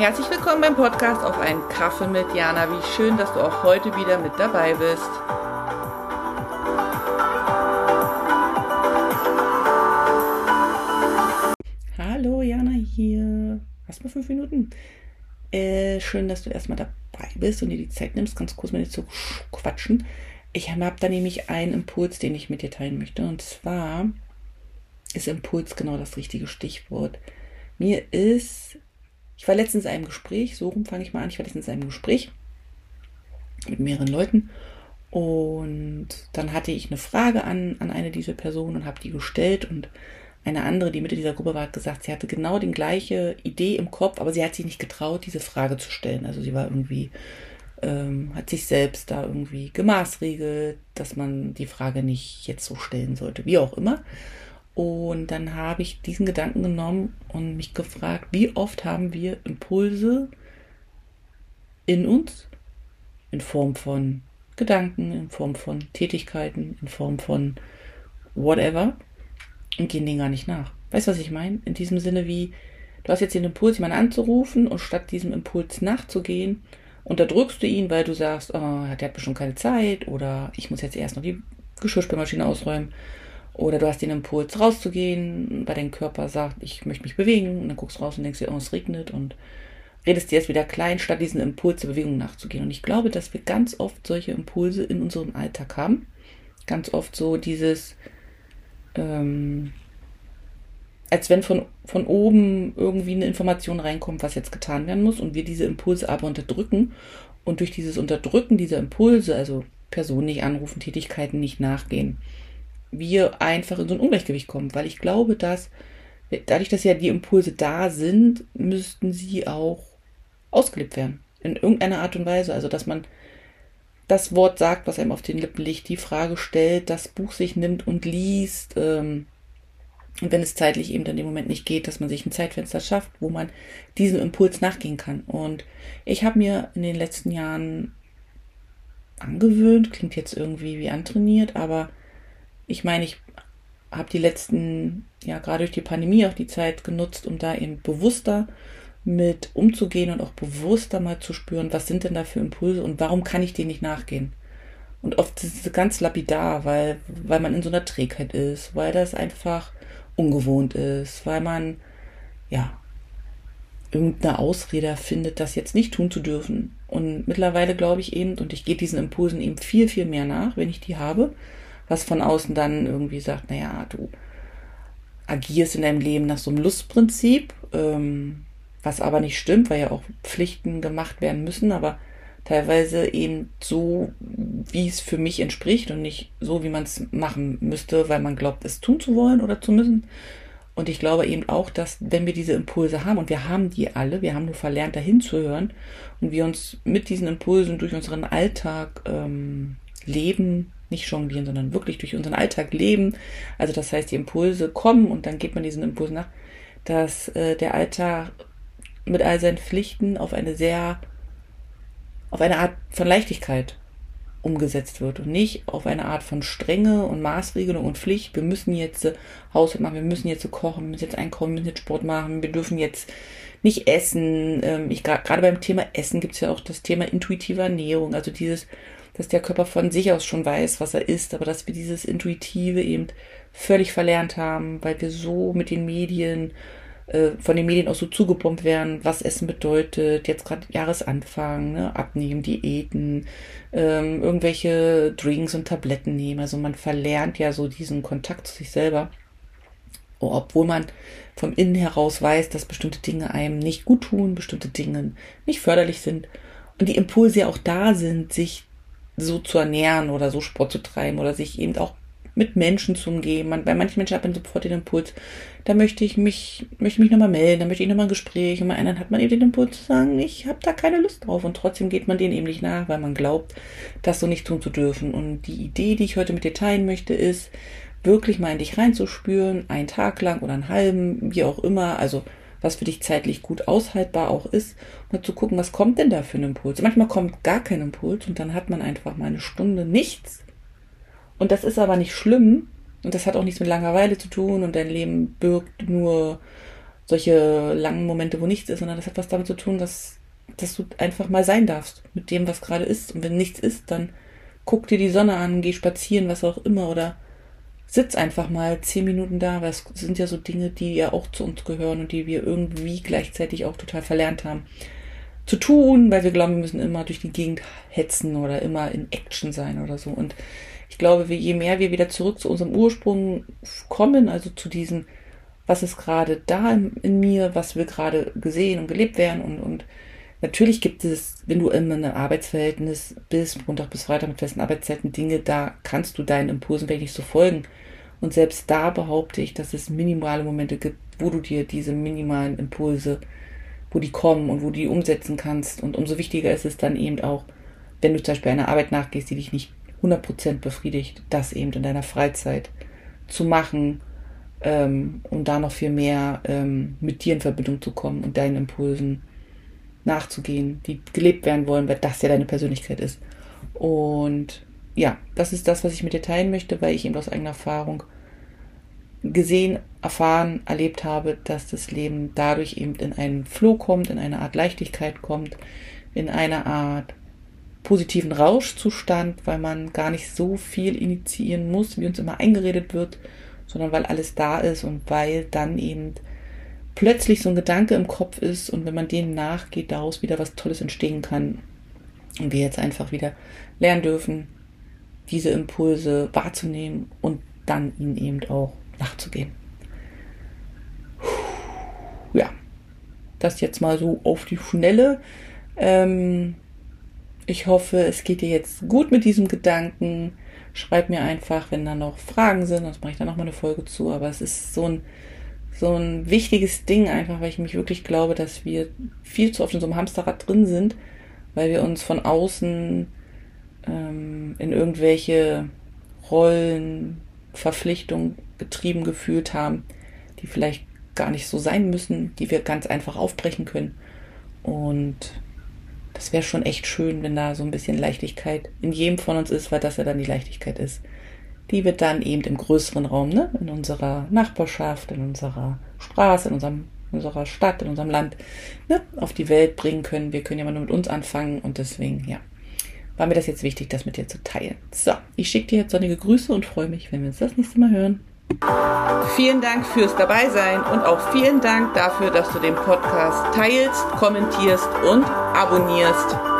Herzlich willkommen beim Podcast auf einen Kaffee mit Jana. Wie schön, dass du auch heute wieder mit dabei bist. Hallo Jana hier. Hast du mal fünf Minuten? Äh, schön, dass du erstmal dabei bist und dir die Zeit nimmst, ganz kurz mit dir zu quatschen. Ich habe da nämlich einen Impuls, den ich mit dir teilen möchte. Und zwar ist Impuls genau das richtige Stichwort. Mir ist ich war letztens in einem Gespräch, so rum fange ich mal an, ich war letztens in einem Gespräch mit mehreren Leuten und dann hatte ich eine Frage an, an eine dieser Personen und habe die gestellt und eine andere, die Mitte dieser Gruppe war, hat gesagt, sie hatte genau die gleiche Idee im Kopf, aber sie hat sich nicht getraut, diese Frage zu stellen. Also sie war irgendwie, ähm, hat sich selbst da irgendwie gemaßregelt, dass man die Frage nicht jetzt so stellen sollte, wie auch immer. Und dann habe ich diesen Gedanken genommen und mich gefragt, wie oft haben wir Impulse in uns in Form von Gedanken, in Form von Tätigkeiten, in Form von whatever und gehen denen gar nicht nach. Weißt du, was ich meine? In diesem Sinne wie, du hast jetzt den Impuls, jemanden anzurufen und statt diesem Impuls nachzugehen, unterdrückst du ihn, weil du sagst, oh, der hat bestimmt keine Zeit oder ich muss jetzt erst noch die Geschirrspülmaschine ausräumen oder du hast den Impuls rauszugehen, weil dein Körper sagt, ich möchte mich bewegen und dann guckst du raus und denkst dir, oh, es regnet und redest dir jetzt wieder klein, statt diesen Impuls zur Bewegung nachzugehen. Und ich glaube, dass wir ganz oft solche Impulse in unserem Alltag haben. Ganz oft so dieses, ähm, als wenn von, von oben irgendwie eine Information reinkommt, was jetzt getan werden muss und wir diese Impulse aber unterdrücken und durch dieses Unterdrücken dieser Impulse, also Personen nicht anrufen, Tätigkeiten nicht nachgehen, wir einfach in so ein Ungleichgewicht kommen, weil ich glaube, dass dadurch, dass ja die Impulse da sind, müssten sie auch ausgelebt werden. In irgendeiner Art und Weise. Also, dass man das Wort sagt, was einem auf den Lippen liegt, die Frage stellt, das Buch sich nimmt und liest. Ähm, und wenn es zeitlich eben dann im Moment nicht geht, dass man sich ein Zeitfenster schafft, wo man diesem Impuls nachgehen kann. Und ich habe mir in den letzten Jahren angewöhnt, klingt jetzt irgendwie wie antrainiert, aber ich meine, ich habe die letzten, ja, gerade durch die Pandemie auch die Zeit genutzt, um da eben bewusster mit umzugehen und auch bewusster mal zu spüren, was sind denn da für Impulse und warum kann ich denen nicht nachgehen. Und oft ist es ganz lapidar, weil, weil man in so einer Trägheit ist, weil das einfach ungewohnt ist, weil man, ja, irgendeine Ausrede findet, das jetzt nicht tun zu dürfen. Und mittlerweile glaube ich eben, und ich gehe diesen Impulsen eben viel, viel mehr nach, wenn ich die habe, was von außen dann irgendwie sagt, naja, du agierst in deinem Leben nach so einem Lustprinzip, ähm, was aber nicht stimmt, weil ja auch Pflichten gemacht werden müssen, aber teilweise eben so, wie es für mich entspricht und nicht so, wie man es machen müsste, weil man glaubt, es tun zu wollen oder zu müssen. Und ich glaube eben auch, dass wenn wir diese Impulse haben, und wir haben die alle, wir haben nur verlernt, dahin zu hören, und wir uns mit diesen Impulsen durch unseren Alltag ähm, leben, nicht jonglieren, sondern wirklich durch unseren Alltag leben. Also das heißt, die Impulse kommen und dann geht man diesen Impulsen nach, dass äh, der Alltag mit all seinen Pflichten auf eine sehr, auf eine Art von Leichtigkeit umgesetzt wird und nicht auf eine Art von Strenge und Maßregelung und Pflicht. Wir müssen jetzt äh, Haushalt machen, wir müssen jetzt kochen, wir müssen jetzt einkaufen, wir müssen jetzt Sport machen, wir dürfen jetzt nicht essen. Ähm, ich gerade beim Thema Essen gibt es ja auch das Thema intuitive Ernährung, also dieses dass der Körper von sich aus schon weiß, was er ist, aber dass wir dieses Intuitive eben völlig verlernt haben, weil wir so mit den Medien, äh, von den Medien auch so zugepumpt werden, was Essen bedeutet, jetzt gerade Jahresanfang, ne, abnehmen, Diäten, ähm, irgendwelche Drinks und Tabletten nehmen. Also man verlernt ja so diesen Kontakt zu sich selber. Obwohl man vom Innen heraus weiß, dass bestimmte Dinge einem nicht gut tun, bestimmte Dinge nicht förderlich sind und die Impulse ja auch da sind, sich so zu ernähren oder so Sport zu treiben oder sich eben auch mit Menschen zu umgeben. Man, bei manchen Menschen hat man sofort den Impuls, da möchte ich mich, möchte mich nochmal melden, da möchte ich nochmal ein Gespräch. Und bei anderen hat man eben den Impuls zu sagen, ich habe da keine Lust drauf. Und trotzdem geht man denen eben nicht nach, weil man glaubt, das so nicht tun zu dürfen. Und die Idee, die ich heute mit dir teilen möchte, ist, wirklich mal in dich reinzuspüren, einen Tag lang oder einen halben, wie auch immer. Also was für dich zeitlich gut aushaltbar auch ist, mal zu gucken, was kommt denn da für ein Impuls. Manchmal kommt gar kein Impuls und dann hat man einfach mal eine Stunde nichts. Und das ist aber nicht schlimm und das hat auch nichts mit Langeweile zu tun und dein Leben birgt nur solche langen Momente, wo nichts ist, sondern das hat was damit zu tun, dass, dass du einfach mal sein darfst mit dem, was gerade ist. Und wenn nichts ist, dann guck dir die Sonne an, geh spazieren, was auch immer, oder sitz einfach mal zehn Minuten da, weil es sind ja so Dinge, die ja auch zu uns gehören und die wir irgendwie gleichzeitig auch total verlernt haben zu tun, weil wir glauben, wir müssen immer durch die Gegend hetzen oder immer in Action sein oder so. Und ich glaube, je mehr wir wieder zurück zu unserem Ursprung kommen, also zu diesem, was ist gerade da in, mir, was will gerade gesehen und gelebt werden und, und Natürlich gibt es, wenn du in einem Arbeitsverhältnis bist, Montag bis Freitag mit festen Arbeitszeiten, Dinge, da kannst du deinen Impulsen vielleicht nicht so folgen. Und selbst da behaupte ich, dass es minimale Momente gibt, wo du dir diese minimalen Impulse, wo die kommen und wo du die umsetzen kannst. Und umso wichtiger ist es dann eben auch, wenn du zum Beispiel einer Arbeit nachgehst, die dich nicht 100% befriedigt, das eben in deiner Freizeit zu machen, ähm, um da noch viel mehr ähm, mit dir in Verbindung zu kommen und deinen Impulsen nachzugehen, die gelebt werden wollen, weil das ja deine Persönlichkeit ist. Und ja, das ist das, was ich mit dir teilen möchte, weil ich eben aus eigener Erfahrung gesehen, erfahren, erlebt habe, dass das Leben dadurch eben in einen Flow kommt, in eine Art Leichtigkeit kommt, in eine Art positiven Rauschzustand, weil man gar nicht so viel initiieren muss, wie uns immer eingeredet wird, sondern weil alles da ist und weil dann eben plötzlich so ein Gedanke im Kopf ist und wenn man dem nachgeht, daraus wieder was Tolles entstehen kann. Und wir jetzt einfach wieder lernen dürfen, diese Impulse wahrzunehmen und dann ihnen eben auch nachzugehen. Ja, das jetzt mal so auf die Schnelle. Ähm, ich hoffe, es geht dir jetzt gut mit diesem Gedanken. Schreib mir einfach, wenn da noch Fragen sind, sonst mache ich da nochmal eine Folge zu. Aber es ist so ein so ein wichtiges Ding einfach, weil ich mich wirklich glaube, dass wir viel zu oft in so einem Hamsterrad drin sind, weil wir uns von außen ähm, in irgendwelche Rollen, Verpflichtungen getrieben gefühlt haben, die vielleicht gar nicht so sein müssen, die wir ganz einfach aufbrechen können. Und das wäre schon echt schön, wenn da so ein bisschen Leichtigkeit in jedem von uns ist, weil das ja dann die Leichtigkeit ist die wir dann eben im größeren Raum, ne, in unserer Nachbarschaft, in unserer Straße, in unserem, unserer Stadt, in unserem Land, ne, auf die Welt bringen können. Wir können ja mal nur mit uns anfangen und deswegen, ja, war mir das jetzt wichtig, das mit dir zu teilen. So, ich schicke dir jetzt sonnige Grüße und freue mich, wenn wir uns das nächste Mal hören. Vielen Dank fürs Dabeisein und auch vielen Dank dafür, dass du den Podcast teilst, kommentierst und abonnierst.